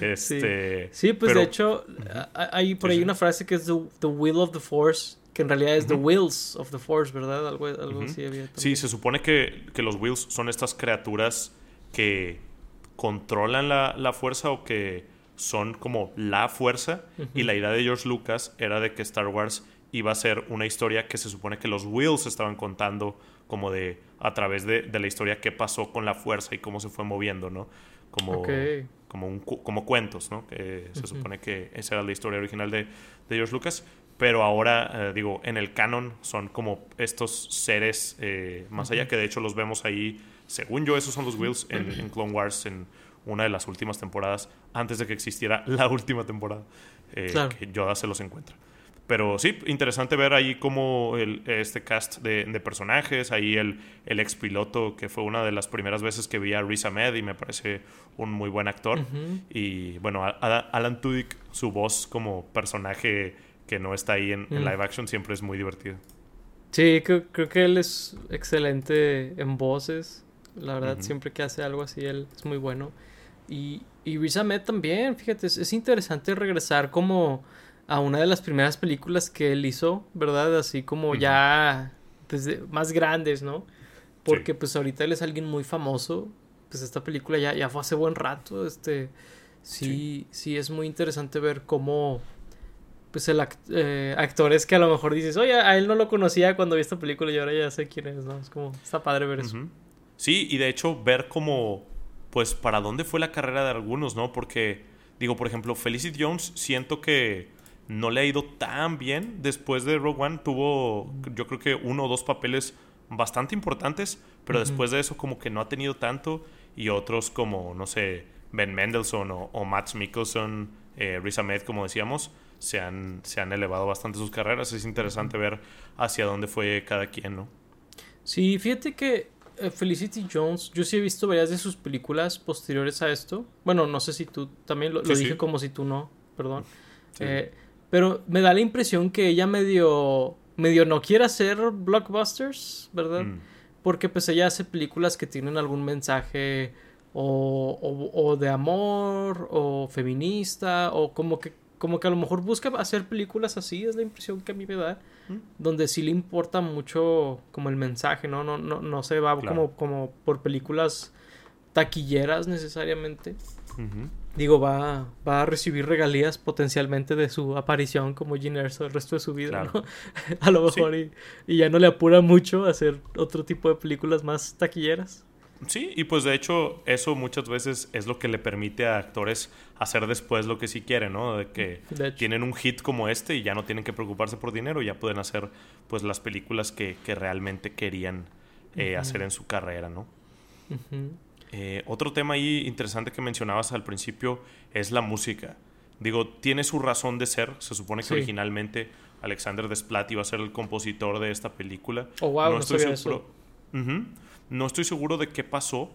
Este, sí. pues de hecho, hay por ahí una frase que es the, the, Will of the Force, que en realidad es The Wheels of the Force, ¿verdad? Algo, algo así había. Sí, se supone que, que los Wheels son estas criaturas que controlan la, fuerza o que son como la fuerza. Y la idea de George Lucas era de que Star Wars iba a ser una historia que se supone que los Wills estaban contando como de a través de, la historia qué pasó con la fuerza y cómo se fue moviendo, ¿no? Como, como, un, como cuentos, ¿no? Que se supone que esa era la historia original de, George Lucas. Pero ahora, eh, digo, en el canon son como estos seres eh, más allá, que de hecho los vemos ahí según yo, esos son los Wills en, Clone Wars en una de las últimas temporadas, antes de que existiera la última temporada, eh, que Yoda se los encuentra. Pero sí, interesante ver ahí cómo este cast de, personajes, ahí el, el ex piloto, que fue una de las primeras veces que vi a Riz Ahmed y me parece un muy buen actor. Y bueno, Alan Tudyk, su voz como personaje que no está ahí en, en live action siempre es muy divertido. Sí, creo, creo, que él es excelente en voces. La verdad, siempre que hace algo así, él es muy bueno. Y, y Riz Ahmed también, fíjate, es, interesante regresar como a una de las primeras películas que él hizo, ¿verdad? Así como ya desde más grandes, ¿no? Porque pues ahorita él es alguien muy famoso. Pues esta película ya, ya fue hace buen rato. Este sí, sí, es muy interesante ver cómo pues el eh, actores que a lo mejor dices, oye, a él no lo conocía cuando vi esta película y ahora ya sé quién es, ¿no? Es como, está padre ver eso. Sí, y de hecho ver como, pues, para dónde fue la carrera de algunos, ¿no? Porque, digo, por ejemplo, Felicity Jones, siento que no le ha ido tan bien después de Rogue One. Tuvo, yo creo que uno o dos papeles bastante importantes, pero después de eso como que no ha tenido tanto. Y otros como, no sé, Ben Mendelssohn o, o Matt Mikkelsen, eh, Riz Ahmed, como decíamos, se han, se han elevado bastante sus carreras. Es interesante ver hacia dónde fue cada quien, ¿no? Sí, fíjate que eh, Felicity Jones, yo sí he visto varias de sus películas posteriores a esto. Bueno, no sé si tú también lo, dije como si tú no, perdón. Eh, pero me da la impresión que ella medio, medio no quiere hacer blockbusters, ¿verdad? Mm. Porque pues ella hace películas que tienen algún mensaje o, o de amor o feminista o como que como que a lo mejor busca hacer películas así, es la impresión que a mí me da, donde sí le importa mucho como el mensaje, ¿no? No, no, no se va como, como por películas taquilleras necesariamente. Digo, va, va a recibir regalías potencialmente de su aparición como Jean Erso el resto de su vida, ¿no? a lo mejor y, y ya no le apura mucho hacer otro tipo de películas más taquilleras. Sí, y pues de hecho eso muchas veces es lo que le permite a actores hacer después lo que sí quieren, ¿no? De que tienen un hit como este y ya no tienen que preocuparse por dinero, ya pueden hacer pues las películas que, realmente querían eh, hacer en su carrera, ¿no? Eh, otro tema ahí interesante que mencionabas al principio es la música. Digo, tiene su razón de ser. Se supone que originalmente Alexander Desplat iba a ser el compositor de esta película. Oh, wow, no, estoy seguro. No estoy seguro de qué pasó,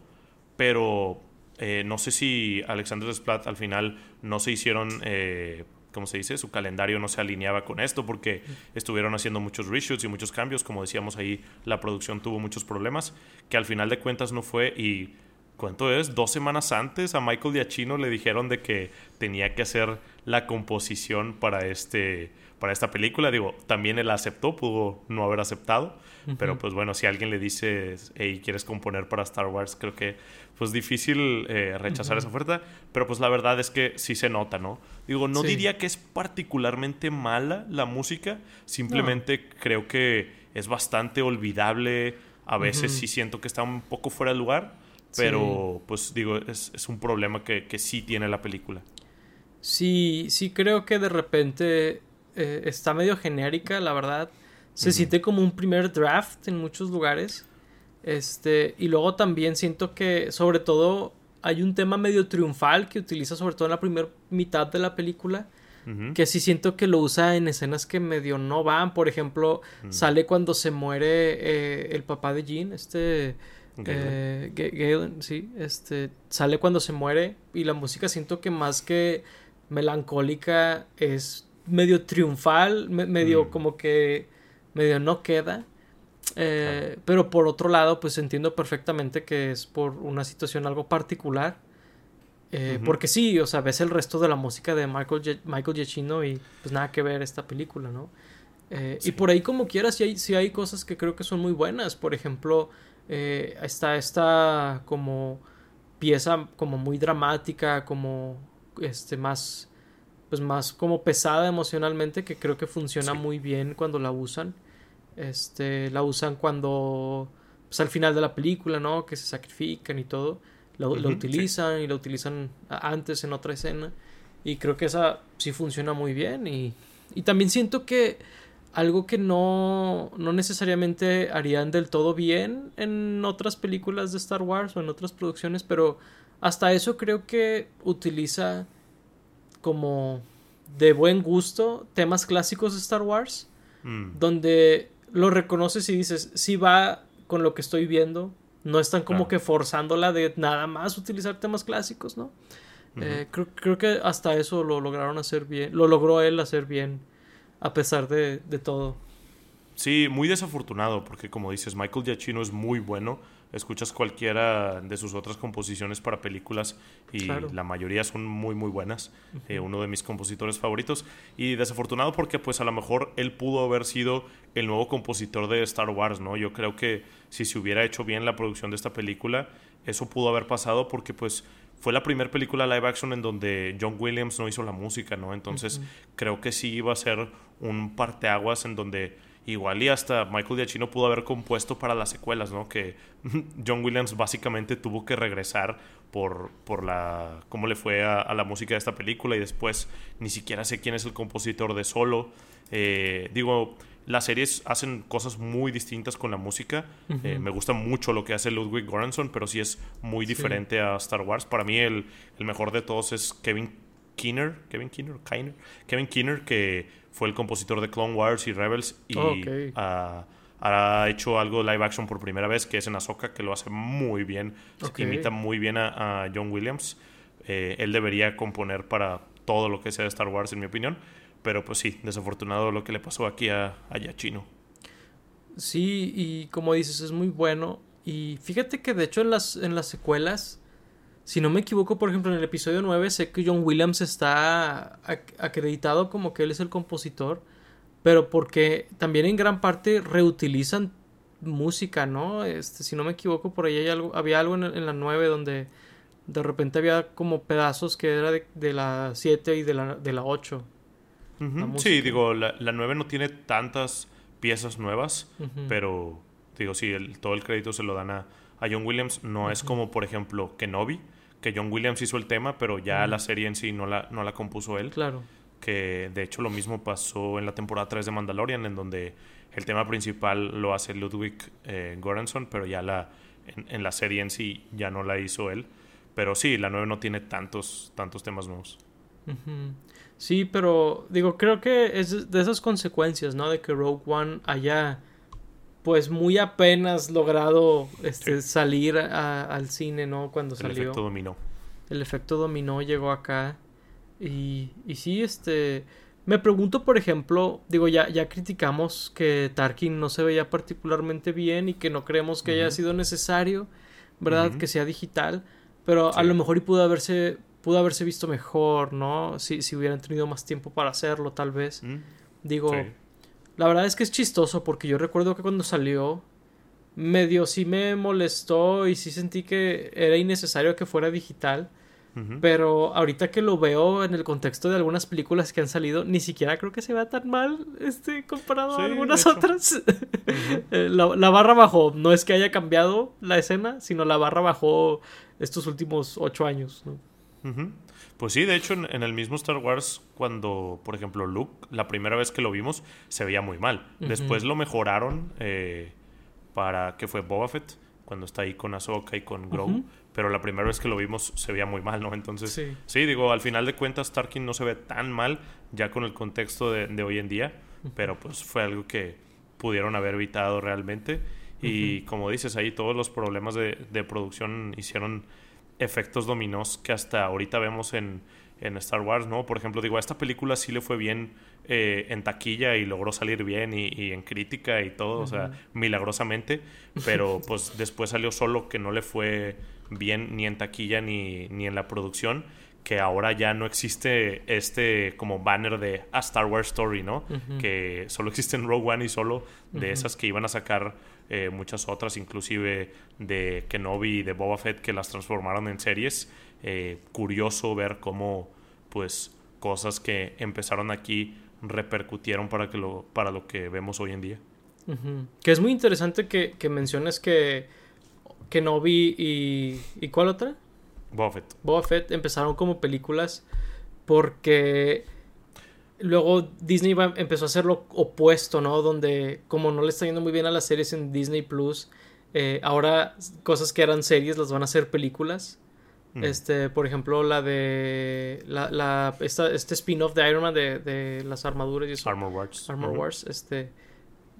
pero eh, no sé si Alexander Desplat al final no se hicieron, eh, ¿cómo se dice? Su calendario no se alineaba con esto porque estuvieron haciendo muchos reshoots y muchos cambios. Como decíamos ahí, la producción tuvo muchos problemas, que al final de cuentas no fue y... ¿Cuánto es? Dos semanas antes a Michael Giacchino le dijeron de que tenía que hacer la composición para este para esta película. Digo, también él aceptó, pudo no haber aceptado. Pero pues bueno, si alguien le dice, hey, ¿quieres componer para Star Wars? Creo que pues difícil eh, rechazar esa oferta. Pero pues la verdad es que sí se nota, ¿no? Digo, no diría que es particularmente mala la música. Simplemente creo que es bastante olvidable. A veces sí siento que está un poco fuera de lugar. Pero pues digo, es, es un problema que, que sí tiene la película. Sí, sí creo que de repente eh, está medio genérica, la verdad. Se siente como un primer draft en muchos lugares. Este, y luego también siento que, sobre todo, hay un tema medio triunfal que utiliza, sobre todo en la primera mitad de la película. Que sí siento que lo usa en escenas que medio no van. Por ejemplo, sale cuando se muere eh, el papá de Jean, este. Eh, sí, este. Sale cuando se muere. Y la música siento que más que melancólica es medio triunfal, medio mm. como que medio no queda. Eh, pero por otro lado, pues entiendo perfectamente que es por una situación algo particular. Eh, porque sí, o sea, ves el resto de la música de Michael, Michael Giacchino y pues nada que ver esta película, ¿no? Eh, y por ahí como quieras, sí hay, sí hay cosas que creo que son muy buenas. Por ejemplo, está esta como pieza como muy dramática, como este más pues más como pesada emocionalmente que creo que funciona muy bien cuando la usan. Este, la usan cuando pues al final de la película, ¿no? Que se sacrifican y todo. La, utilizan y la utilizan antes en otra escena. Y creo que esa sí funciona muy bien. Y, y también siento que algo que no, no necesariamente harían del todo bien en otras películas de Star Wars o en otras producciones, pero hasta eso creo que utiliza como de buen gusto temas clásicos de Star Wars, mm. donde lo reconoces y dices, sí va con lo que estoy viendo, no están como que forzándola de nada más utilizar temas clásicos, ¿no? Eh, creo, que hasta eso lo lograron hacer bien, lo logró él hacer bien, a pesar de, de todo. Sí, muy desafortunado, porque como dices, Michael Giacchino es muy bueno escuchas cualquiera de sus otras composiciones para películas y la mayoría son muy muy buenas. Eh, uno de mis compositores favoritos y desafortunado porque pues a lo mejor él pudo haber sido el nuevo compositor de Star Wars, ¿no? Yo creo que si se hubiera hecho bien la producción de esta película, eso pudo haber pasado porque pues fue la primera película live action en donde John Williams no hizo la música, ¿no? Entonces creo que sí iba a ser un parteaguas en donde igual y hasta Michael Giacchino pudo haber compuesto para las secuelas, ¿no? Que John Williams básicamente tuvo que regresar por, por la cómo le fue a, la música de esta película y después ni siquiera sé quién es el compositor de Solo. Eh, digo, las series hacen cosas muy distintas con la música. Eh, me gusta mucho lo que hace Ludwig Göransson, pero sí es muy diferente a Star Wars. Para mí el, el mejor de todos es Kevin Keener, Kevin Keener, Kevin Keener, que fue el compositor de Clone Wars y Rebels y ha hecho algo live action por primera vez, que es en Ahsoka, que lo hace muy bien, imita muy bien a, John Williams. Eh, él debería componer para todo lo que sea de Star Wars, en mi opinión. Pero pues sí, desafortunado lo que le pasó aquí a, a Yachino. Sí, y como dices, es muy bueno. Y fíjate que de hecho en las, en las secuelas si no me equivoco, por ejemplo, en el episodio 9 sé que John Williams está acreditado como que él es el compositor, pero porque también en gran parte reutilizan música, ¿no? Este, si no me equivoco, por ahí hay algo, había algo en, la 9 donde de repente había como pedazos que era de, la 7 y de la, de la 8. Sí, digo, la, la 9 no tiene tantas piezas nuevas, pero digo, sí, todo el crédito se lo dan a, a John Williams. No es como, por ejemplo, Kenobi, que John Williams hizo el tema, pero ya la serie en sí no la, no la compuso él. Claro. Que de hecho lo mismo pasó en la temporada 3 de Mandalorian, en donde el tema principal lo hace Ludwig eh, Göransson, pero ya la, en, la serie en sí ya no la hizo él. Pero sí, la 9 no tiene tantos, tantos temas nuevos. Sí, pero digo, creo que es de esas consecuencias, ¿no? De que Rogue One haya pues muy apenas logrado este, salir al cine, ¿no? Cuando salió. El efecto dominó. El efecto dominó llegó acá. Y, y sí, este... Me pregunto, por ejemplo, digo, ya, ya criticamos que Tarkin no se veía particularmente bien y que no creemos que haya sido necesario, ¿verdad? Que sea digital. Pero a lo mejor y pudo haberse, pudo haberse visto mejor, ¿no? Si, si hubieran tenido más tiempo para hacerlo, tal vez. Digo, la verdad es que es chistoso porque yo recuerdo que cuando salió medio sí me molestó y sí sentí que era innecesario que fuera digital. Pero ahorita que lo veo en el contexto de algunas películas que han salido, ni siquiera creo que se vea tan mal este comparado a algunas otras. Eh, la, barra bajó. No es que haya cambiado la escena, sino la barra bajó estos últimos ocho años. Pues sí, de hecho, en, el mismo Star Wars, cuando, por ejemplo, Luke, la primera vez que lo vimos, se veía muy mal. Después lo mejoraron eh, para que fue Boba Fett, cuando está ahí con Ahsoka y con Grogu pero la primera vez que lo vimos se veía muy mal, ¿no? Entonces, sí, digo, al final de cuentas Tarkin no se ve tan mal ya con el contexto de, hoy en día, pero pues fue algo que pudieron haber evitado realmente. Y como dices, ahí todos los problemas de, de, producción hicieron efectos dominós que hasta ahorita vemos en, en Star Wars, ¿no? Por ejemplo, digo, a esta película sí le fue bien eh, en taquilla y logró salir bien y, en crítica y todo, o sea, milagrosamente, pero pues después salió solo que no le fue bien ni en taquilla ni, ni en la producción que ahora ya no existe este como banner de A Star Wars Story, ¿no? Que solo existe en Rogue One y solo de esas que iban a sacar eh, muchas otras, inclusive de Kenobi y de Boba Fett, que las transformaron en series. Eh, curioso ver cómo, pues, cosas que empezaron aquí repercutieron para, que lo, para lo que vemos hoy en día. Que es muy interesante que, que menciones que Kenobi y... ¿Y cuál otra? Boba Fett. Boba Fett empezaron como películas porque luego Disney empezó a hacer lo opuesto, ¿no? Donde como no le está yendo muy bien a las series en Disney Plus, eh, ahora cosas que eran series las van a hacer películas. Mm. Este, por ejemplo, la de la, la este spin-off de Iron Man de, de, las armaduras y eso. Armor Wars. Armor Wars, este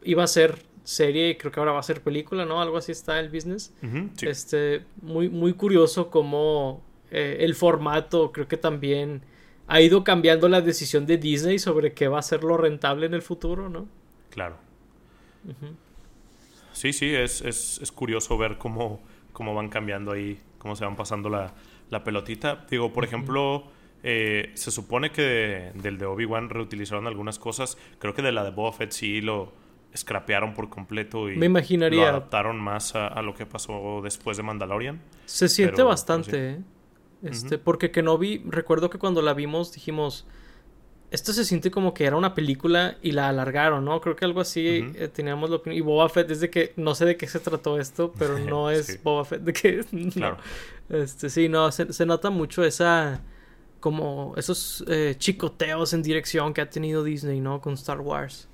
iba a ser serie y creo que ahora va a ser película, ¿no? Algo así está el business. Este, muy, muy curioso como eh, el formato, creo que también ha ido cambiando la decisión de Disney sobre qué va a ser lo rentable en el futuro, ¿no? Claro. Sí, sí, es, es, es, curioso ver cómo, cómo van cambiando ahí, cómo se van pasando la, la pelotita. Digo, por ejemplo, eh, se supone que del de Obi-Wan reutilizaron algunas cosas. Creo que de la de Boba Fett sí lo, scrapearon por completo y Me imaginaría. lo adaptaron más a, lo que pasó después de Mandalorian. Se siente bastante, ¿eh? Este, porque Kenobi, recuerdo que cuando la vimos dijimos, esto se siente como que era una película y la alargaron, ¿no? Creo que algo así eh, teníamos la opinión. Y Boba Fett, desde que no sé de qué se trató esto, pero no es Boba Fett, de que... Claro. Este, sí, no, se, nota mucho esa... como esos eh, chicoteos en dirección que ha tenido Disney, ¿no? Con Star Wars.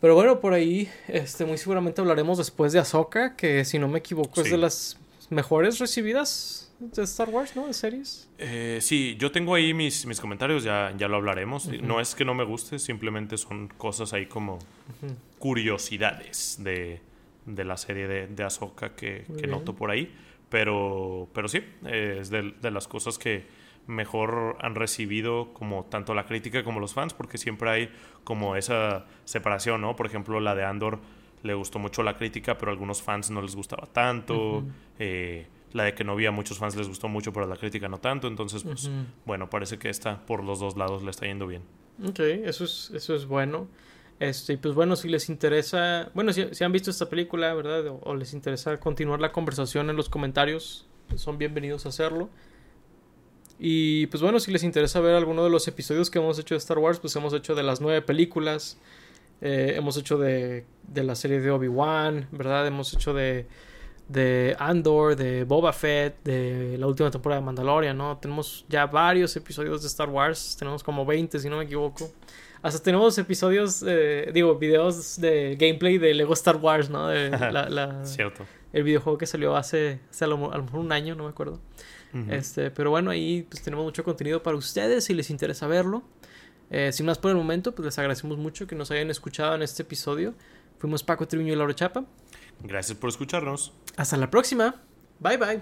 Pero bueno, por ahí, este, muy seguramente hablaremos después de Ahsoka, que si no me equivoco es de las mejores recibidas de Star Wars, ¿no? De series. Eh, sí, yo tengo ahí mis, mis comentarios, ya, ya lo hablaremos. No es que no me guste, simplemente son cosas ahí como curiosidades de, de, la serie de, de Ahsoka que, que noto por ahí. Pero, pero sí, es de, de las cosas que mejor han recibido como tanto la crítica como los fans, porque siempre hay como esa separación, ¿no? Por ejemplo, la de Andor le gustó mucho la crítica, pero a algunos fans no les gustaba tanto. Eh, la de que no había muchos fans les gustó mucho, pero la crítica no tanto. Entonces, pues, bueno, parece que esta por los dos lados le está yendo bien. Ok, eso es, eso es bueno. Este, pues bueno, si les interesa, bueno, si, si han visto esta película, ¿verdad? O, o, les interesa continuar la conversación en los comentarios, son bienvenidos a hacerlo. Y pues bueno, si les interesa ver alguno de los episodios que hemos hecho de Star Wars, pues hemos hecho de las nueve películas, eh, hemos hecho de, de, la serie de Obi-Wan, ¿verdad? Hemos hecho de, de Andor, de Boba Fett, de la última temporada de Mandalorian, ¿no? Tenemos ya varios episodios de Star Wars, tenemos como 20 si no me equivoco. Hasta tenemos episodios, eh, digo, videos de gameplay de Lego Star Wars, ¿no? De la, Cierto. El videojuego que salió hace, hace a lo mejor un año, no me acuerdo este, pero bueno, ahí pues tenemos mucho contenido para ustedes si les interesa verlo. Eh, sin más por el momento, pues les agradecemos mucho que nos hayan escuchado en este episodio. Fuimos Paco Tribuño y Laura Chapa. Gracias por escucharnos. Hasta la próxima. Bye bye.